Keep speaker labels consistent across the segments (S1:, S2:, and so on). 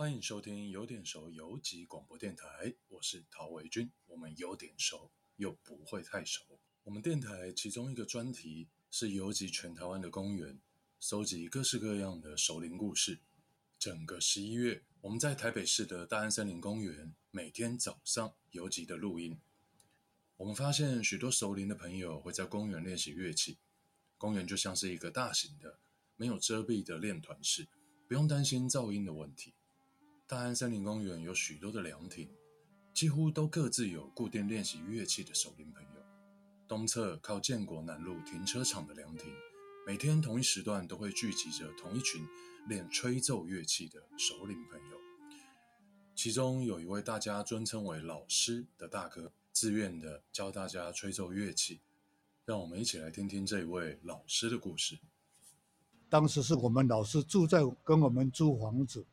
S1: 欢迎收听有点熟游击广播电台，我是陶维军。我们有点熟，又不会太熟。我们电台其中一个专题是游击全台湾的公园，搜集各式各样的熟龄故事。整个十一月，我们在台北市的大安森林公园每天早上游击的录音。我们发现许多熟龄的朋友会在公园练习乐器，公园就像是一个大型的没有遮蔽的练团室，不用担心噪音的问题。大安森林公园有许多的凉亭，几乎都各自有固定练习乐器的熟龄朋友。东侧靠建国南路停车场的凉亭，每天同一时段都会聚集着同一群练吹奏乐器的熟龄朋友。其中有一位大家尊称为老师的大哥，自愿的教大家吹奏乐器。让我们一起来听听这位老师的故事。
S2: 当时是我们老师住在跟我们租房子。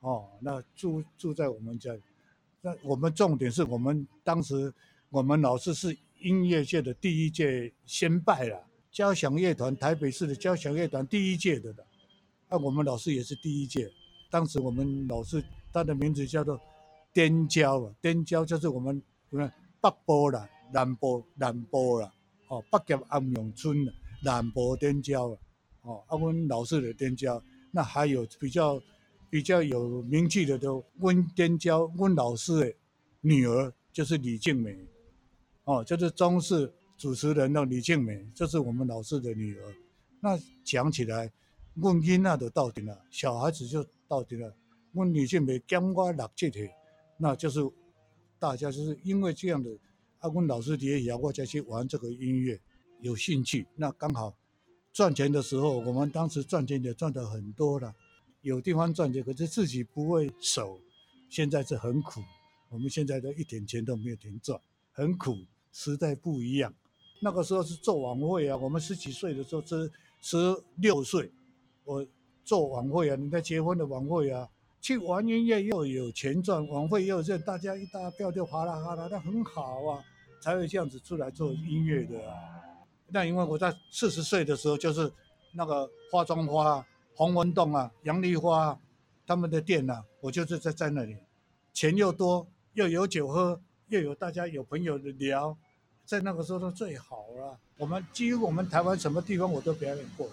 S2: 哦，那住住在我们家，那我们重点是我们当时我们老师是音乐界的第一届先拜了交响乐团，台北市的交响乐团第一届的了，那我们老师也是第一届。当时我们老师他的名字叫做滇交啊，滇交就是我们什么北部啦、南部南部啦，哦，北夹安永村的南部滇交啊，哦，啊，我们老师的滇交，那还有比较。比较有名气的都温天娇温老师的女儿就是李静美，哦，就是中视主持人的李静美，这是我们老师的女儿。那讲起来，温囡那都到顶了，小孩子就到顶了。温李静美讲我六七岁，那就是大家就是因为这样的，阿温老师也要我再去玩这个音乐，有兴趣。那刚好赚钱的时候，我们当时赚钱也赚得很多了。有地方赚钱，可是自己不会守，现在是很苦。我们现在都一点钱都没有钱赚，很苦。时代不一样，那个时候是做晚会啊。我们十几岁的时候是十六岁，我做晚会啊，人家结婚的晚会啊，去玩音乐又有钱赚，晚会又这大家一大票就哗啦哗啦，那很好啊，才会这样子出来做音乐的啊。那因为我在四十岁的时候就是那个化妆花。洪文栋啊，杨丽花、啊，他们的店啊，我就是在在那里，钱又多，又有酒喝，又有大家有朋友的聊，在那个时候都最好了。我们几乎我们台湾什么地方我都表演过了，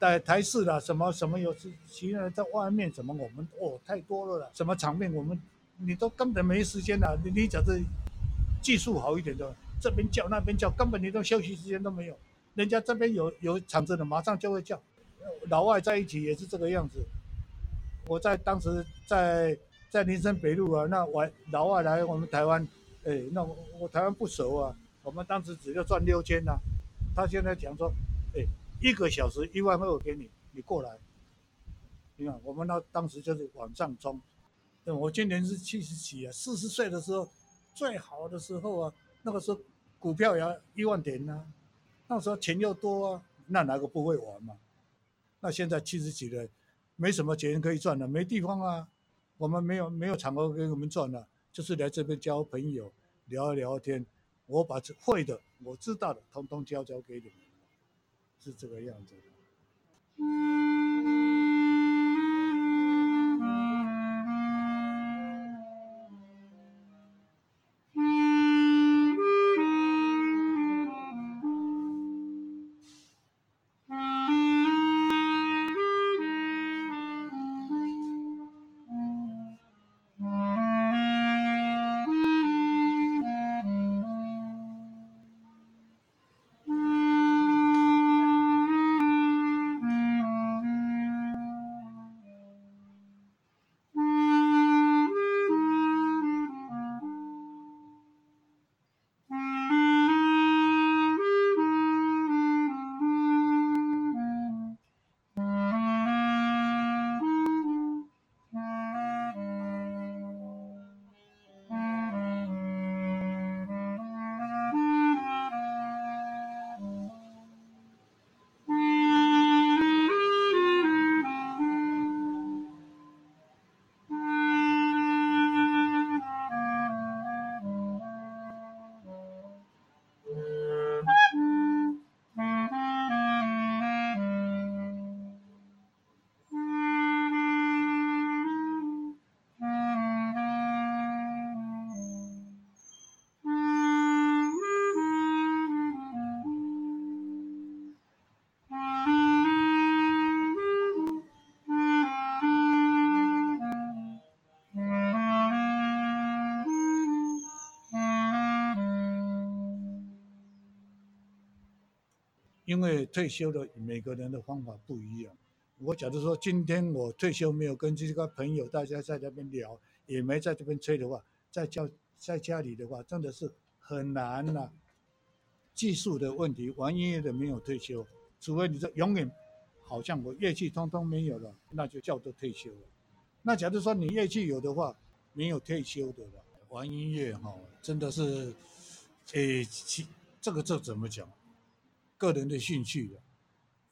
S2: 在台视啦，什么什么有其他人在外面，什么我们哦太多了啦，什么场面我们你都根本没时间了。你你假设技术好一点的，这边叫那边叫，根本你都休息时间都没有，人家这边有有场子的，马上就会叫。老外在一起也是这个样子。我在当时在在林森北路啊，那外老外来我们台湾，哎，那我，我台湾不熟啊。我们当时只要赚六千呐，他现在讲说，哎，一个小时一万二我给你，你过来。你看，我们那当时就是往上冲。我今年是七十几啊，四十岁的时候最好的时候啊，那个时候股票也要一万点呐，那时候钱又多啊，那哪个不会玩嘛？那现在七十几的，没什么钱可以赚了，没地方啊。我们没有没有场合给我们赚了，就是来这边交朋友，聊一聊天。我把会的、我知道的，通通交交给你们，是这个样子的。因为退休的每个人的方法不一样。我假如说今天我退休没有跟这个朋友大家在那边聊，也没在这边吹的话，在家在家里的话，真的是很难呐、技术的问题，玩音乐的没有退休，除非你这永远好像我乐器通通没有了，那就叫做退休了。那假如说你乐器有的话，没有退休的了。玩音乐哈，真的是，诶，这个这怎么讲？个人的兴趣了。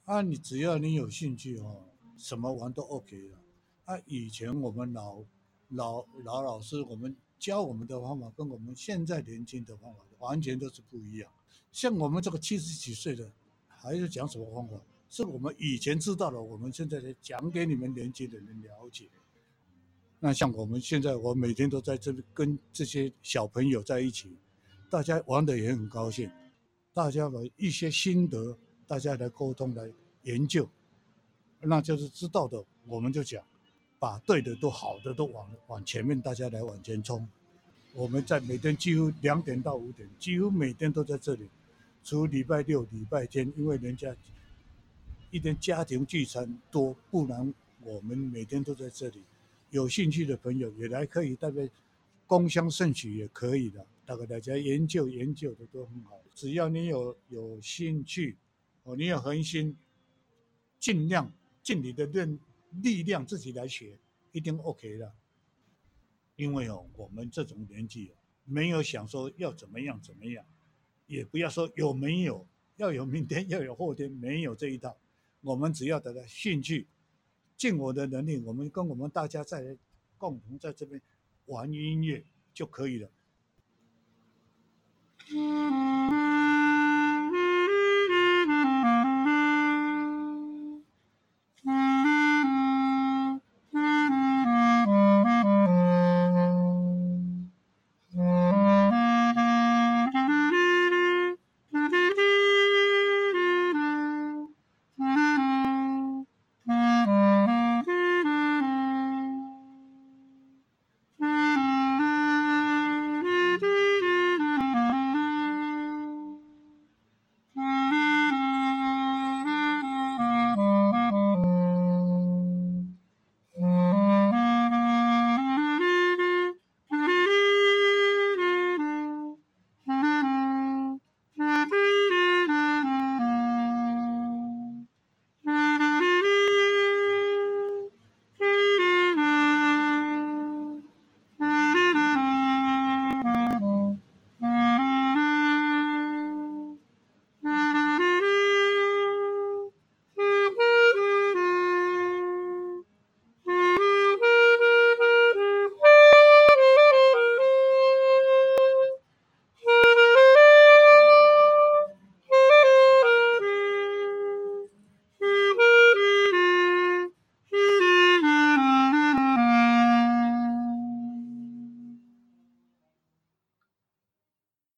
S2: 啊，你只要你有兴趣哦，什么玩都 OK 了。啊，以前我们老老老老师，我们教我们的方法跟我们现在年轻的方法完全都是不一样。像我们这个七十几岁的，还是讲什么方法？是我们以前知道的，我们现在在讲给你们年轻的人了解。那像我们现在，我每天都在这里跟这些小朋友在一起，大家玩的也很高兴，大家的一些心得，大家来沟通来研究，那就是知道的，我们就讲，把对的都好的都往往前面，大家来往前冲。我们在每天几乎两点到五点，几乎每天都在这里，除礼拜六、礼拜天，因为人家一天家庭聚餐多，不然我们每天都在这里。有兴趣的朋友也来可以，大概共襄盛举也可以的。大概大家研究研究的都很好。只要你有有兴趣，哦，你有恒心，尽量尽你的力力量自己来学，一定 OK 的。因为哦，我们这种年纪，没有想说要怎么样怎么样，也不要说有没有，要有明天 要有后天，没有这一套。我们只要得到兴趣。尽我的能力，我们跟我们大家在共同在这边玩音乐就可以了。嗯